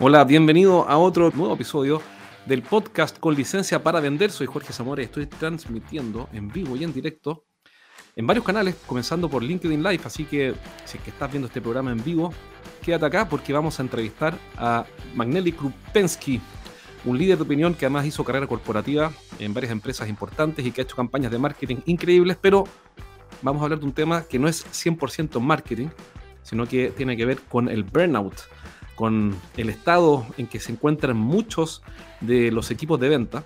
Hola, bienvenido a otro nuevo episodio del podcast con licencia para vender. Soy Jorge Zamora y estoy transmitiendo en vivo y en directo en varios canales, comenzando por LinkedIn Live. Así que si es estás viendo este programa en vivo, quédate acá porque vamos a entrevistar a Magnelli Krupensky, un líder de opinión que además hizo carrera corporativa en varias empresas importantes y que ha hecho campañas de marketing increíbles, pero vamos a hablar de un tema que no es 100% marketing, sino que tiene que ver con el burnout con el estado en que se encuentran muchos de los equipos de venta,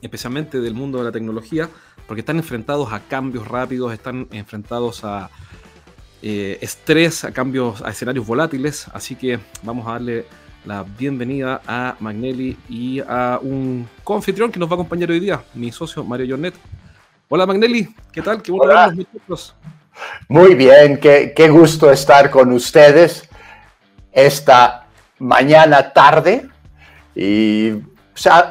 especialmente del mundo de la tecnología, porque están enfrentados a cambios rápidos, están enfrentados a eh, estrés, a cambios, a escenarios volátiles. Así que vamos a darle la bienvenida a Magnelli y a un confitrión que nos va a acompañar hoy día, mi socio Mario Jornet. Hola Magnelli, ¿qué tal? Qué bueno verlos, Muy bien, qué, qué gusto estar con ustedes esta mañana tarde y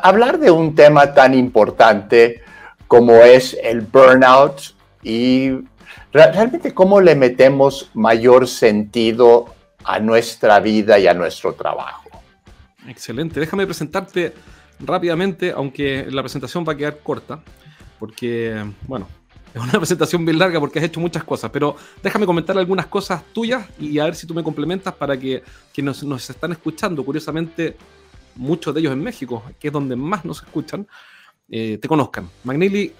hablar de un tema tan importante como es el burnout y realmente cómo le metemos mayor sentido a nuestra vida y a nuestro trabajo. Excelente. Déjame presentarte rápidamente, aunque la presentación va a quedar corta, porque, bueno, es una presentación bien larga porque has hecho muchas cosas, pero déjame comentar algunas cosas tuyas y a ver si tú me complementas para que quienes nos, están escuchando, curiosamente, muchos de ellos en México, que es donde más nos escuchan, eh, te conozcan. Magnelli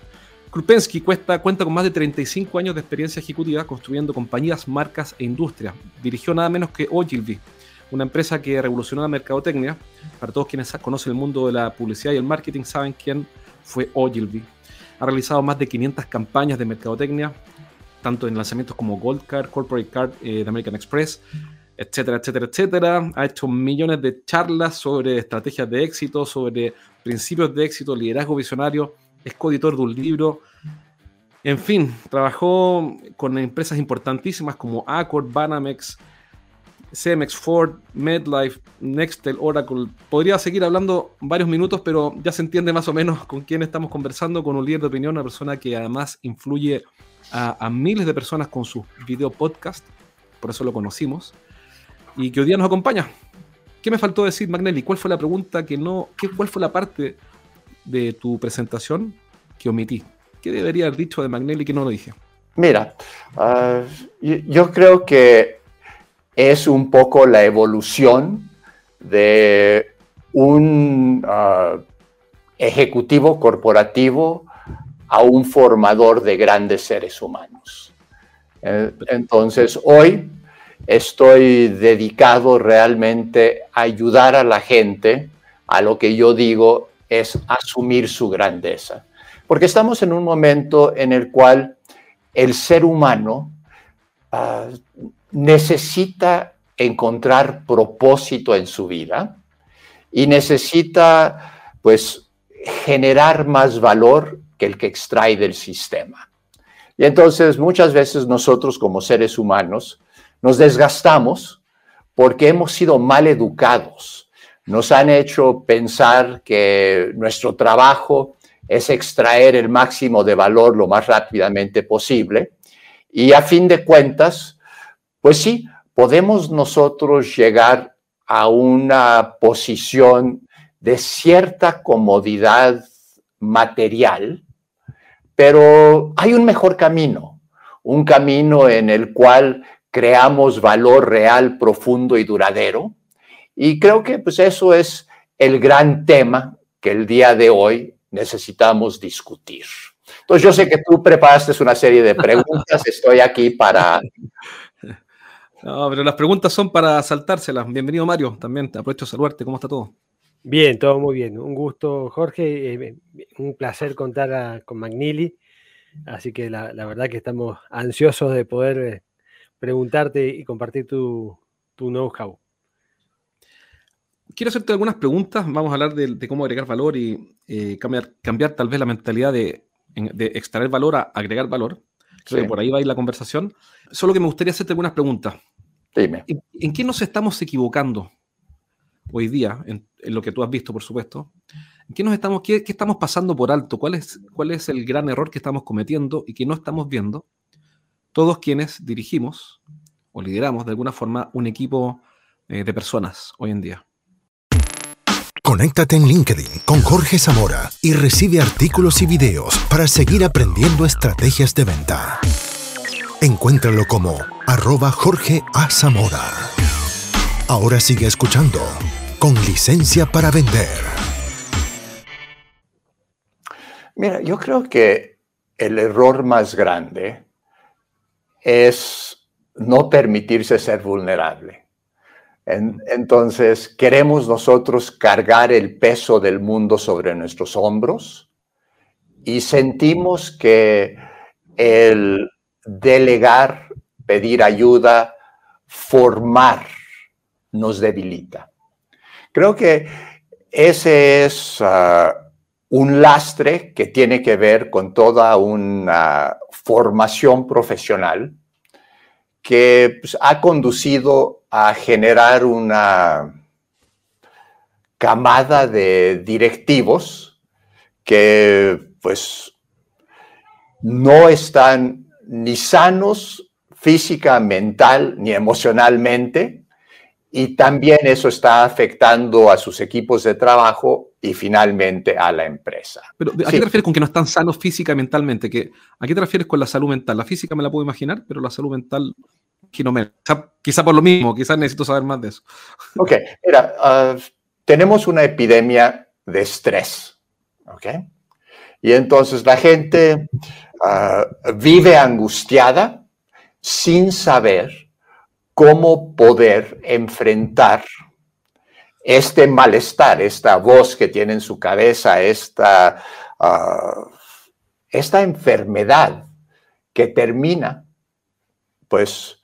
Krupensky cuenta, cuenta con más de 35 años de experiencia ejecutiva construyendo compañías, marcas e industrias. Dirigió nada menos que Ogilvy, una empresa que revolucionó la mercadotecnia. Para todos quienes conocen el mundo de la publicidad y el marketing saben quién fue Ogilvy ha realizado más de 500 campañas de mercadotecnia, tanto en lanzamientos como Gold Card, Corporate Card eh, de American Express, etcétera, etcétera, etcétera. Ha hecho millones de charlas sobre estrategias de éxito, sobre principios de éxito, liderazgo visionario, es coeditor de un libro. En fin, trabajó con empresas importantísimas como Accord, Banamex, CMX Ford, MedLife, Nextel, Oracle. Podría seguir hablando varios minutos, pero ya se entiende más o menos con quién estamos conversando, con un líder de opinión, una persona que además influye a, miles de personas con su video podcast, por eso lo conocimos, y que hoy día nos acompaña. ¿Qué me faltó decir, Magnelli? ¿Cuál fue la pregunta que no, cuál fue la parte de tu presentación que omití? ¿Qué debería haber dicho de Magnelli que no lo dije? Mira, ah, yo creo que es un poco la evolución de un ah, ejecutivo corporativo a un formador de grandes seres humanos. Eh, entonces, hoy estoy dedicado realmente a ayudar a la gente a lo que yo digo es asumir su grandeza. Porque estamos en un momento en el cual el ser humano ah, necesita encontrar propósito en su vida y necesita pues generar más valor que el que extrae del sistema. Y entonces muchas veces nosotros como seres humanos nos desgastamos porque hemos sido mal educados. Nos han hecho pensar que nuestro trabajo es extraer el máximo de valor lo más rápidamente posible y a fin de cuentas pues sí, podemos nosotros llegar a una posición de cierta comodidad material, pero hay un mejor camino, un camino en el cual creamos valor real, profundo y duradero. Y creo que pues eso es el gran tema que el día de hoy necesitamos discutir. Entonces yo sé que tú preparaste una serie de preguntas, estoy aquí para no, pero las preguntas son para saltárselas. Bienvenido, Mario. También te aprovecho de saludarte. ¿Cómo está todo? Bien, todo muy bien. Un gusto, Jorge. Eh, un placer contar con Magnili. Así que la, verdad que estamos ansiosos de poder eh, preguntarte y compartir tu, tu know-how. quiero hacerte algunas preguntas. Vamos a hablar de, cómo agregar valor y eh, cambiar, cambiar tal vez la mentalidad de, extraer valor a agregar valor. por ahí va a ir la conversación. Solo que me gustaría hacerte algunas preguntas. Dime. ¿En, qué nos estamos equivocando hoy día, en, lo que tú has visto, por supuesto? ¿En qué, nos estamos, qué, estamos pasando por alto? ¿Cuál es, ¿Cuál es el gran error que estamos cometiendo y que no estamos viendo? Todos quienes dirigimos o lideramos de alguna forma un equipo eh, de personas hoy en día. Conéctate en LinkedIn con Jorge Zamora y recibe artículos y videos para seguir aprendiendo estrategias de venta. Encuéntralo como arroba Jorge A. Zamora. Ahora sigue escuchando con licencia para vender. Mira, yo creo que el error más grande es no permitirse ser vulnerable. entonces, queremos nosotros cargar el peso del mundo sobre nuestros hombros y sentimos que el delegar, pedir ayuda, formar, nos debilita. Creo que ese es ah, un lastre que tiene que ver con toda una formación profesional que pues, ha conducido a generar una camada de directivos que pues no están ni sanos física, mental ni emocionalmente y también eso está afectando a sus equipos de trabajo y finalmente a la empresa. Pero ¿a qué te refieres con que no están sanos física y mentalmente? ¿A qué te refieres con la salud mental? La física me la puedo imaginar, pero la salud mental que no me... Quizá, por lo mismo, quizás necesito saber más de eso. Ok, mira, ah, tenemos una epidemia de estrés, ¿ok? Y entonces la gente ah, vive angustiada sin saber cómo poder enfrentar este malestar, esta voz que tiene en su cabeza, esta, ah, esta enfermedad que termina, pues,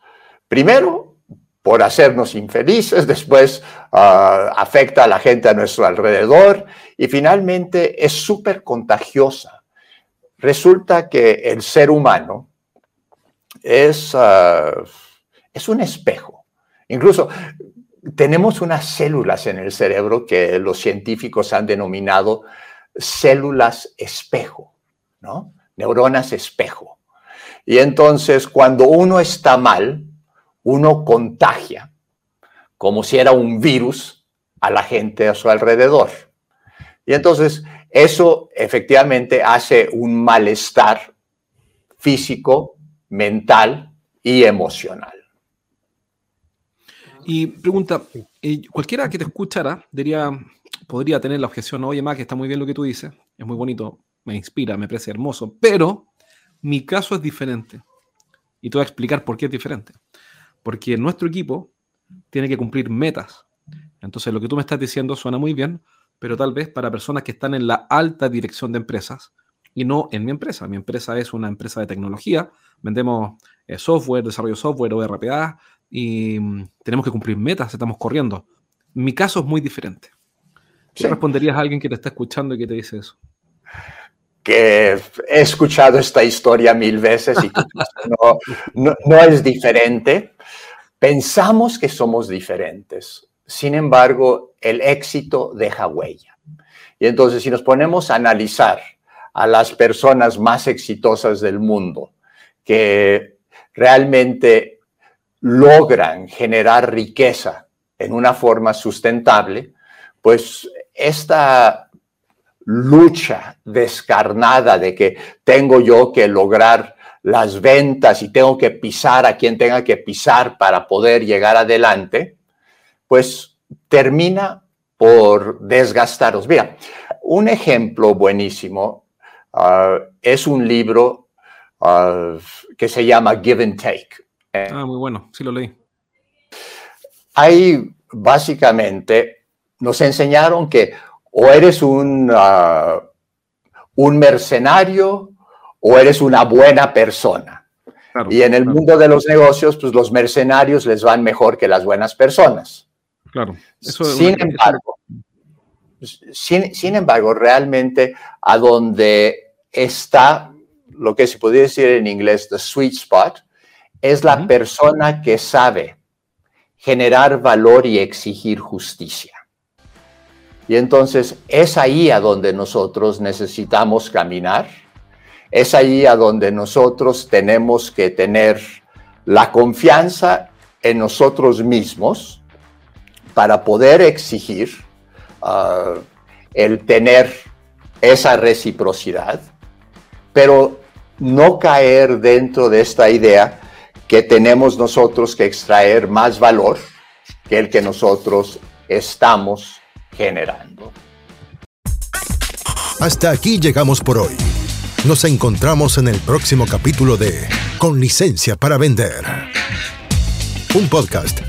primero por hacernos infelices, después ah, afecta a la gente a nuestro alrededor y finalmente es súper contagiosa. Resulta que el ser humano es... Ah, es un espejo. Incluso tenemos unas células en el cerebro que los científicos han denominado células espejo, ¿no? Neuronas espejo. Y entonces cuando uno está mal, uno contagia, como si era un virus, a la gente a su alrededor. Y entonces eso efectivamente hace un malestar físico, mental y emocional. Y pregunta, eh, cualquiera que te escuchara diría, podría tener la objeción, oye, que está muy bien lo que tú dices, es muy bonito, me inspira, me parece hermoso, pero mi caso es diferente. Y te voy a explicar por qué es diferente. Porque nuestro equipo tiene que cumplir metas. Entonces, lo que tú me estás diciendo suena muy bien, pero tal vez para personas que están en la alta dirección de empresas y no en mi empresa. Mi empresa es una empresa de tecnología, vendemos eh, software, desarrollo software o RPA, y mm, tenemos que cumplir metas, estamos corriendo. Mi caso es muy diferente. ¿Qué responderías a alguien que te está escuchando y que te dice eso? Que he escuchado esta historia mil veces y no, no es diferente. Pensamos que somos diferentes. Sin embargo, el éxito deja huella. Y entonces, si nos ponemos a analizar a las personas más exitosas del mundo, que realmente logran generar riqueza en una forma sustentable, pues esta lucha descarnada de que tengo yo que lograr las ventas y tengo que pisar a quien tenga que pisar para poder llegar adelante, pues termina por desgastaros. Mira, un ejemplo buenísimo ah, es un libro ah, que se llama Give and Take eh, ah, muy bueno, sí lo leí. Ahí básicamente nos enseñaron que o eres un, ah, un mercenario o eres una buena persona. y en el mundo de los negocios, pues los mercenarios les van mejor que las buenas personas. Claro. sin embargo, sin, embargo, realmente a donde está lo que se podría decir en inglés the sweet spot, es la persona que sabe generar valor y exigir justicia. Y entonces es ahí a donde nosotros necesitamos caminar, es ahí a donde nosotros tenemos que tener la confianza en nosotros mismos para poder exigir uh, el tener esa reciprocidad, pero no caer dentro de esta idea que tenemos nosotros que extraer más valor que el que nosotros estamos generando. Hasta aquí llegamos por hoy. Nos encontramos en el próximo capítulo de Con licencia para vender. Un podcast